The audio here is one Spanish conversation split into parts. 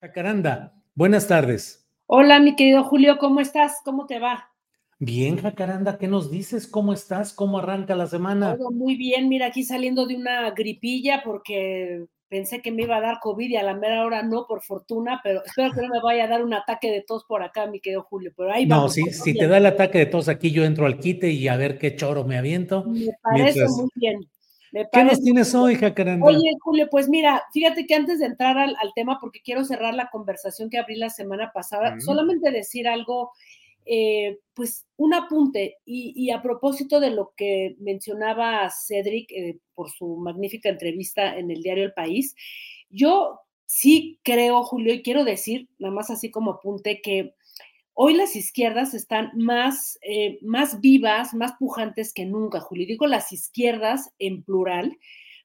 Jacaranda, buenas tardes. Hola, mi querido Julio, ¿cómo estás? ¿Cómo te va? Bien, Jacaranda, ¿qué nos dices? ¿Cómo estás? ¿Cómo arranca la semana? Todo muy bien, mira, aquí saliendo de una gripilla porque pensé que me iba a dar COVID y a la mera hora no, por fortuna, pero espero que no me vaya a dar un ataque de tos por acá, mi querido Julio, pero ahí No, vamos. si, vamos si bien. te da el ataque de tos aquí, yo entro al quite y a ver qué choro me aviento. Me parece mientras- muy bien. ¿Qué nos tienes hoy. Jacaranda? Oye, Julio, pues mira, fíjate que antes de entrar al, al tema, porque quiero cerrar la conversación que abrí la semana pasada, solamente decir algo, eh, pues un apunte, y, y a propósito de lo que mencionaba Cedric eh, por su magnífica entrevista en el diario El País, yo sí creo, Julio, y quiero decir, nada más así como apunte, que hoy las izquierdas están más, eh, más vivas, más pujantes que nunca, Julio. Digo las izquierdas en plural,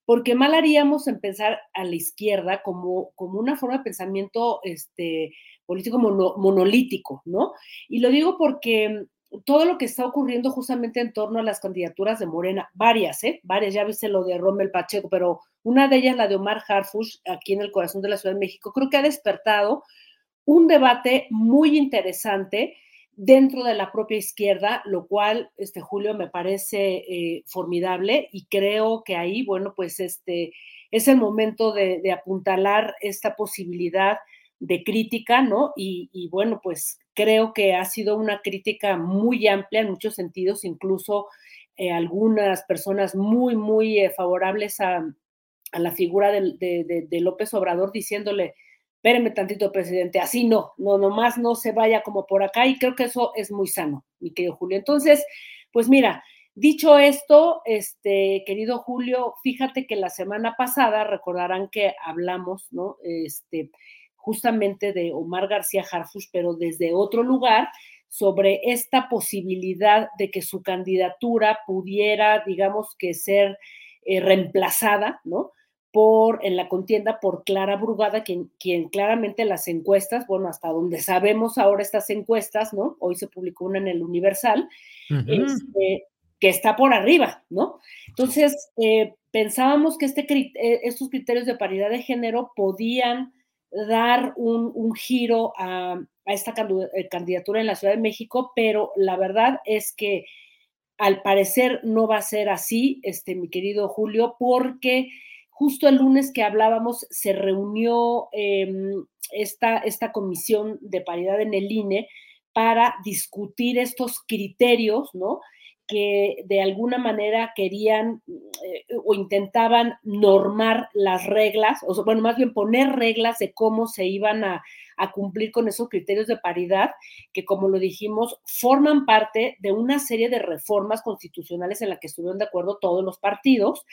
porque mal haríamos en pensar a la izquierda como, como una forma de pensamiento este, político mono- monolítico, ¿no? Y lo digo porque todo lo que está ocurriendo justamente en torno a las candidaturas de Morena, varias, ¿eh? Varias, ya viste lo de Rommel Pacheco, pero una de ellas, la de Omar Harfush, aquí en el corazón de la Ciudad de México, creo que ha despertado un debate muy interesante dentro de la propia izquierda, lo cual, este Julio, me parece eh, formidable y creo que ahí, bueno, pues este es el momento de, apuntalar esta posibilidad de crítica, ¿no? Y, bueno, pues creo que ha sido una crítica muy amplia en muchos sentidos, incluso eh, algunas personas muy, muy eh, favorables a, la figura de, de, de López Obrador diciéndole, espéreme tantito, presidente, así no, no, nomás no se vaya como por acá y creo que eso es muy sano, mi querido Julio. Entonces, pues mira, dicho esto, este, querido Julio, fíjate que la semana pasada recordarán que hablamos, ¿no? Este, justamente de Omar García Harfush, pero desde otro lugar, sobre esta posibilidad de que su candidatura pudiera, digamos que ser eh, reemplazada, ¿no? Por en la contienda por Clara Brugada, quien, quien, claramente las encuestas, bueno, hasta donde sabemos ahora estas encuestas, ¿no? Hoy se publicó una en el Universal, uh -huh. este, que está por arriba, ¿no? Entonces, eh, pensábamos que este, estos criterios de paridad de género podían dar un, un giro a, a, esta candidatura en la Ciudad de México, pero la verdad es que al parecer no va a ser así, este, mi querido Julio, porque justo el lunes que hablábamos se reunió em, esta, esta comisión de paridad en el INE para discutir estos criterios, ¿no? que de alguna manera querían eh, o intentaban normar las reglas, o bueno, más bien poner reglas de cómo se iban a, a, cumplir con esos criterios de paridad, que como lo dijimos, forman parte de una serie de reformas constitucionales en la que estuvieron de acuerdo todos los partidos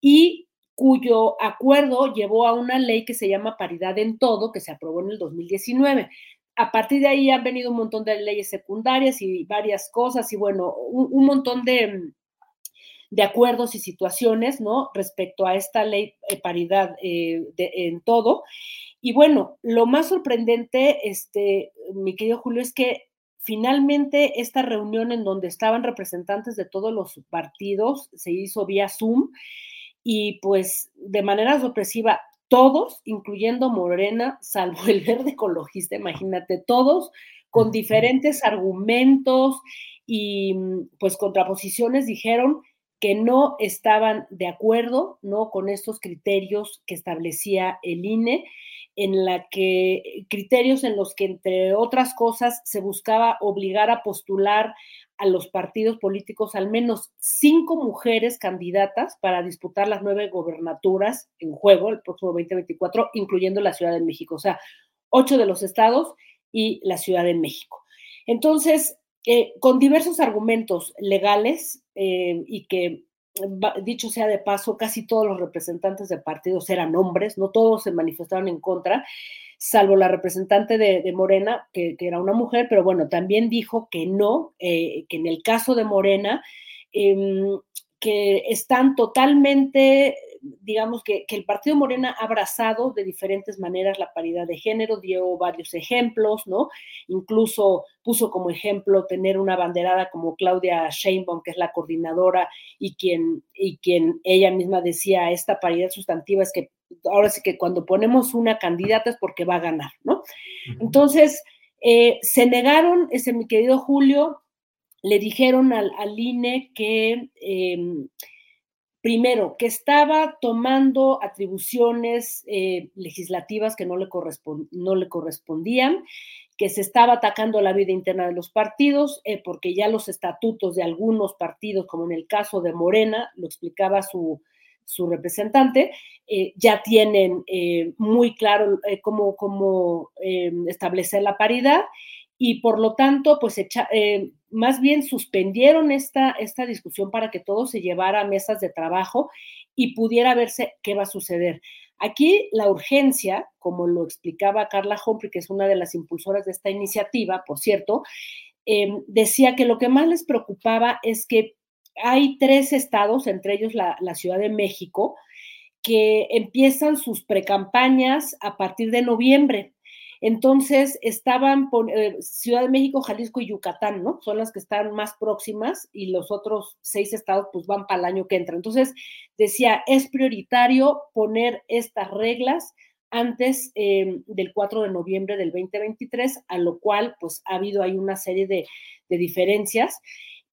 y cuyo acuerdo llevó a una ley que se llama paridad en todo, que se aprobó en el 2019 a partir de ahí han venido un montón de leyes secundarias y varias cosas y bueno, un, montón de, de, acuerdos y situaciones, ¿no? Respecto a esta ley de paridad eh, en todo. Y bueno, lo más sorprendente, este, mi querido Julio, es que finalmente esta reunión en donde estaban representantes de todos los partidos se hizo vía Zoom y pues de manera sorpresiva todos, incluyendo Morena, salvo el verde ecologista, imagínate, todos con diferentes argumentos y mm, pues contraposiciones dijeron que no estaban de acuerdo, ¿no? Con estos criterios que establecía el INE, en la que criterios en los que entre otras cosas se buscaba obligar a postular a los partidos políticos al menos cinco mujeres candidatas para disputar las nueve gobernaturas en juego el próximo 2024, incluyendo la Ciudad de México, o sea, ocho de los estados y la Ciudad de México. Entonces, eh, con diversos argumentos legales eh, y que, dicho sea de paso, casi todos los representantes de partidos eran hombres, no todos se manifestaron en contra, salvo la representante de, Morena, que, era una mujer, pero bueno, también dijo que no, eh, que en el caso de Morena, em, que están totalmente digamos que, el partido Morena ha abrazado de diferentes maneras la paridad de género, dio varios ejemplos, ¿no? Incluso puso como ejemplo tener una banderada como Claudia Sheinbaum, que es la coordinadora y quien, y quien ella misma decía, esta paridad sustantiva es que ahora sí que cuando ponemos una candidata es porque va a ganar, ¿no? Entonces, eh, se negaron, ese mi querido Julio, le dijeron al, INE que... Em, primero, que estaba tomando atribuciones eh, legislativas que no le, no le, correspondían, que se estaba atacando la vida interna de los partidos, eh, porque ya los estatutos de algunos partidos, como en el caso de Morena, lo explicaba su, su representante, eh, ya tienen muy claro cómo, cómo establecer la paridad y por lo tanto, pues eh, más bien suspendieron esta, esta discusión para que todo se llevara a mesas de trabajo y pudiera verse qué va a suceder. Aquí la urgencia, como lo explicaba Carla Humphrey, que es una de las impulsoras de esta iniciativa, por cierto, decía que lo que más les preocupaba es que hay tres estados, entre ellos la, Ciudad de México, que empiezan sus precampañas a partir de noviembre entonces, estaban eh, Ciudad de México, Jalisco y Yucatán, ¿no? Son las que están más próximas y los otros seis estados pues van para el año que entra. Entonces, decía, es prioritario poner estas reglas antes em, del 4 de noviembre del 2023, a lo cual pues ha habido ahí una serie de, diferencias.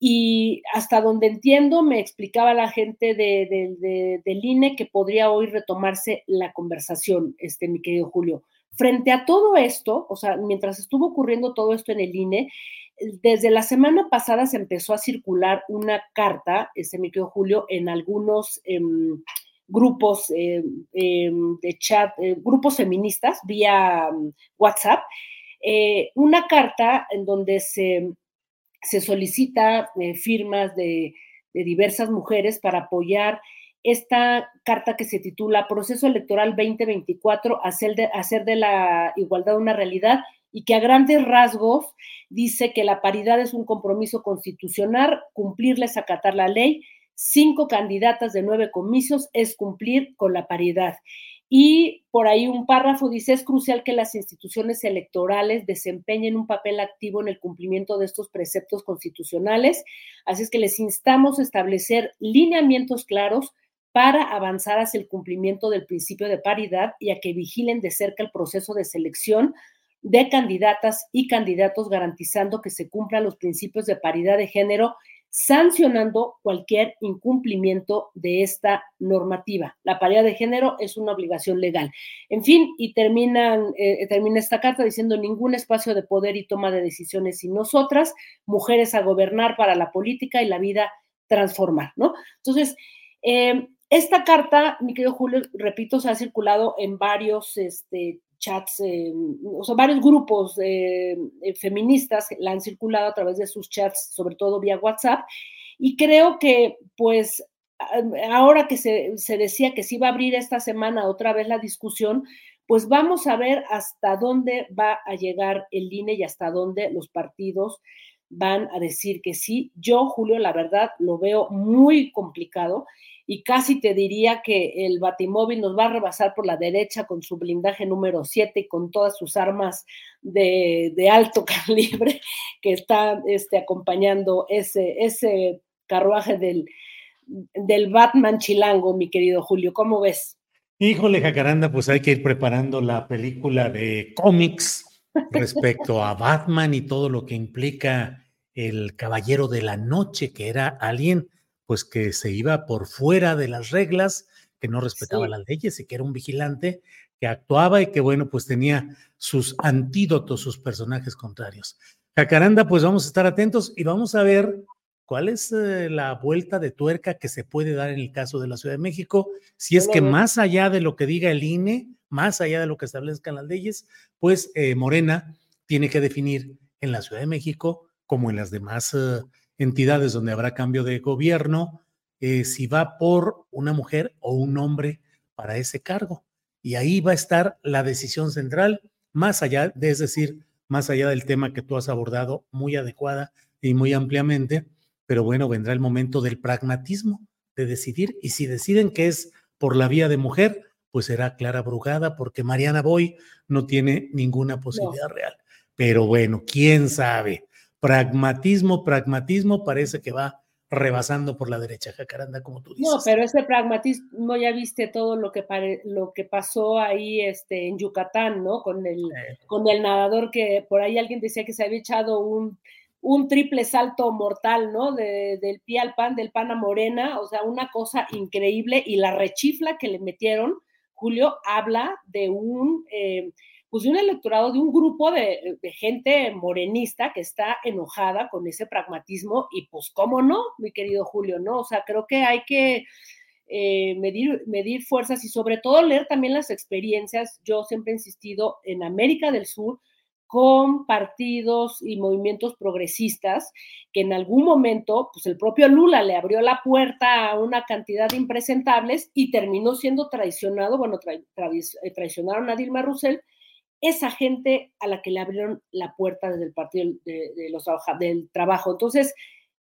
Y hasta donde entiendo, me explicaba la gente de, del INE que podría hoy retomarse la conversación, este, mi querido Julio. Frente a todo esto, o sea, mientras estuvo ocurriendo todo esto en el INE, desde la semana pasada se empezó a circular una carta, ese micro Julio, en algunos em, grupos em, em, de chat, eh, grupos feministas vía WhatsApp, eh, una carta en donde se, se solicita eh, firmas de, diversas mujeres para apoyar esta carta que se titula Proceso Electoral 2024, hacer de, hacer de la igualdad una realidad y que a grandes rasgos dice que la paridad es un compromiso constitucional, cumplirla es acatar la ley, cinco candidatas de nueve comicios es cumplir con la paridad. Y por ahí un párrafo dice, es crucial que las instituciones electorales desempeñen un papel activo en el cumplimiento de estos preceptos constitucionales. Así es que les instamos a establecer lineamientos claros para avanzar hacia el cumplimiento del principio de paridad y a que vigilen de cerca el proceso de selección de candidatas y candidatos garantizando que se cumplan los principios de paridad de género sancionando cualquier incumplimiento de esta normativa. La paridad de género es una obligación legal. En fin, y terminan, eh, termina esta carta diciendo ningún espacio de poder y toma de decisiones sin nosotras, mujeres a gobernar para la política y la vida transformar, ¿no? Entonces, eh, esta carta, mi querido Julio, repito, se ha circulado en varios este, chats, eh, o sea, varios grupos eh, eh, feministas la han circulado a través de sus chats, sobre todo vía WhatsApp, y creo que, pues, ahora que se, se decía que se iba a abrir esta semana otra vez la discusión, pues vamos a ver hasta dónde va a llegar el INE y hasta dónde los partidos van a decir que sí. Yo, Julio, la verdad, lo veo muy complicado y casi te diría que el Batimóvil nos va a rebasar por la derecha con su blindaje número 7 y con todas sus armas de, alto calibre que están este, acompañando ese, ese carruaje del, del Batman chilango, mi querido Julio. ¿Cómo ves? Híjole, Jacaranda, pues hay que ir preparando la película de cómics respecto a Batman y todo lo que implica el Caballero de la Noche, que era alguien pues que se iba por fuera de las reglas, que no respetaba las leyes y que era un vigilante que actuaba y que bueno, pues tenía sus antídotos, sus personajes contrarios. Jacaranda, pues vamos a estar atentos y vamos a ver cuál es eh, la vuelta de tuerca que se puede dar en el caso de la Ciudad de México, si es que más allá de lo que diga el INE, más allá de lo que establezcan las leyes, pues eh, Morena tiene que definir en la Ciudad de México, como en las demás eh, entidades donde habrá cambio de gobierno, eh, si va por una mujer o un hombre para ese cargo. Y ahí va a estar la decisión central, más allá, de, es decir, más allá del tema que tú has abordado muy adecuada y muy ampliamente, pero bueno, vendrá el momento del pragmatismo, de decidir, y si deciden que es por la vía de mujer, pues será Clara Brugada, porque Mariana Boy no tiene ninguna posibilidad real. Pero bueno, quién sabe pragmatismo, pragmatismo parece que va rebasando por la derecha, Jacaranda, como tú dices. No, pero ese pragmatismo ya viste todo lo que lo que pasó ahí este, en Yucatán, ¿no? Con el, con el nadador que por ahí alguien decía que se había echado un, un triple salto mortal, ¿no? del pie al pan, del pan a morena, o sea, una cosa increíble y la rechifla que le metieron, Julio, habla de un... Eh, pues de un electorado, de un grupo de, gente morenista que está enojada con ese pragmatismo y pues cómo no, mi querido Julio, ¿no? O sea, creo que hay que eh, medir, medir fuerzas y sobre todo leer también las experiencias. Yo siempre he insistido en América del Sur con partidos y movimientos progresistas que en algún momento, pues el propio Lula le abrió la puerta a una cantidad de impresentables y terminó siendo traicionado, bueno, eh, traicionaron a Dilma Rousseff esa gente a la que le abrieron la puerta desde el partido de, los, del trabajo. Entonces,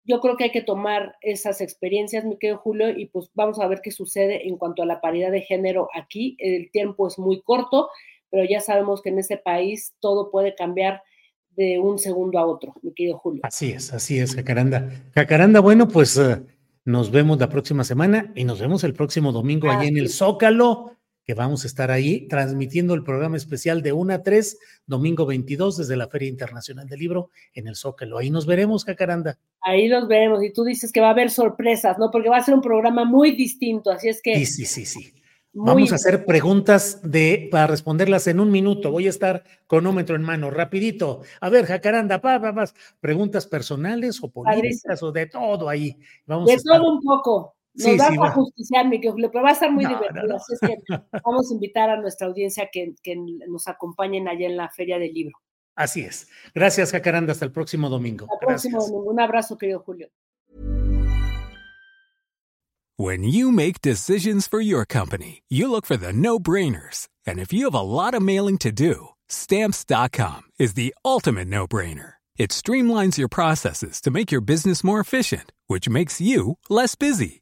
yo creo que hay que tomar esas experiencias, mi querido Julio, y pues vamos a ver qué sucede en cuanto a la paridad de género aquí. El tiempo es muy corto, pero ya sabemos que en este país todo puede cambiar de un segundo a otro, mi querido Julio. Así es, así es, Jacaranda. Jacaranda, bueno, pues eh, nos vemos la próxima semana y nos vemos el próximo domingo allí en el Zócalo que vamos a estar ahí transmitiendo el programa especial de 1 a 3, domingo 22, desde la Feria Internacional del Libro en el Zócalo. Ahí nos veremos, Cacaranda. Ahí nos veremos. Y tú dices que va a haber sorpresas, ¿no? Porque va a ser un programa muy distinto, así es que... Sí, sí, sí, sí. Vamos a hacer preguntas de, para responderlas en un minuto. Voy a estar cronómetro en mano, rapidito. A ver, Jacaranda, pa, pa, pa, preguntas personales o políticas o de todo ahí. Vamos de todo un poco. Nos vas a justiciar, mi querido, pero va a estar muy divertido. Así es que vamos a invitar a nuestra audiencia que, que nos acompañen allá en la Feria del Libro. Así es. Gracias, Jacaranda. Hasta el próximo domingo. Hasta el próximo domingo. Un abrazo, querido Julio. When you make decisions for your company, you look for the no-brainers. And if you have a lot of mailing to do, stamps.com is the ultimate no-brainer. It streamlines your processes to make your business more efficient, which makes you less busy.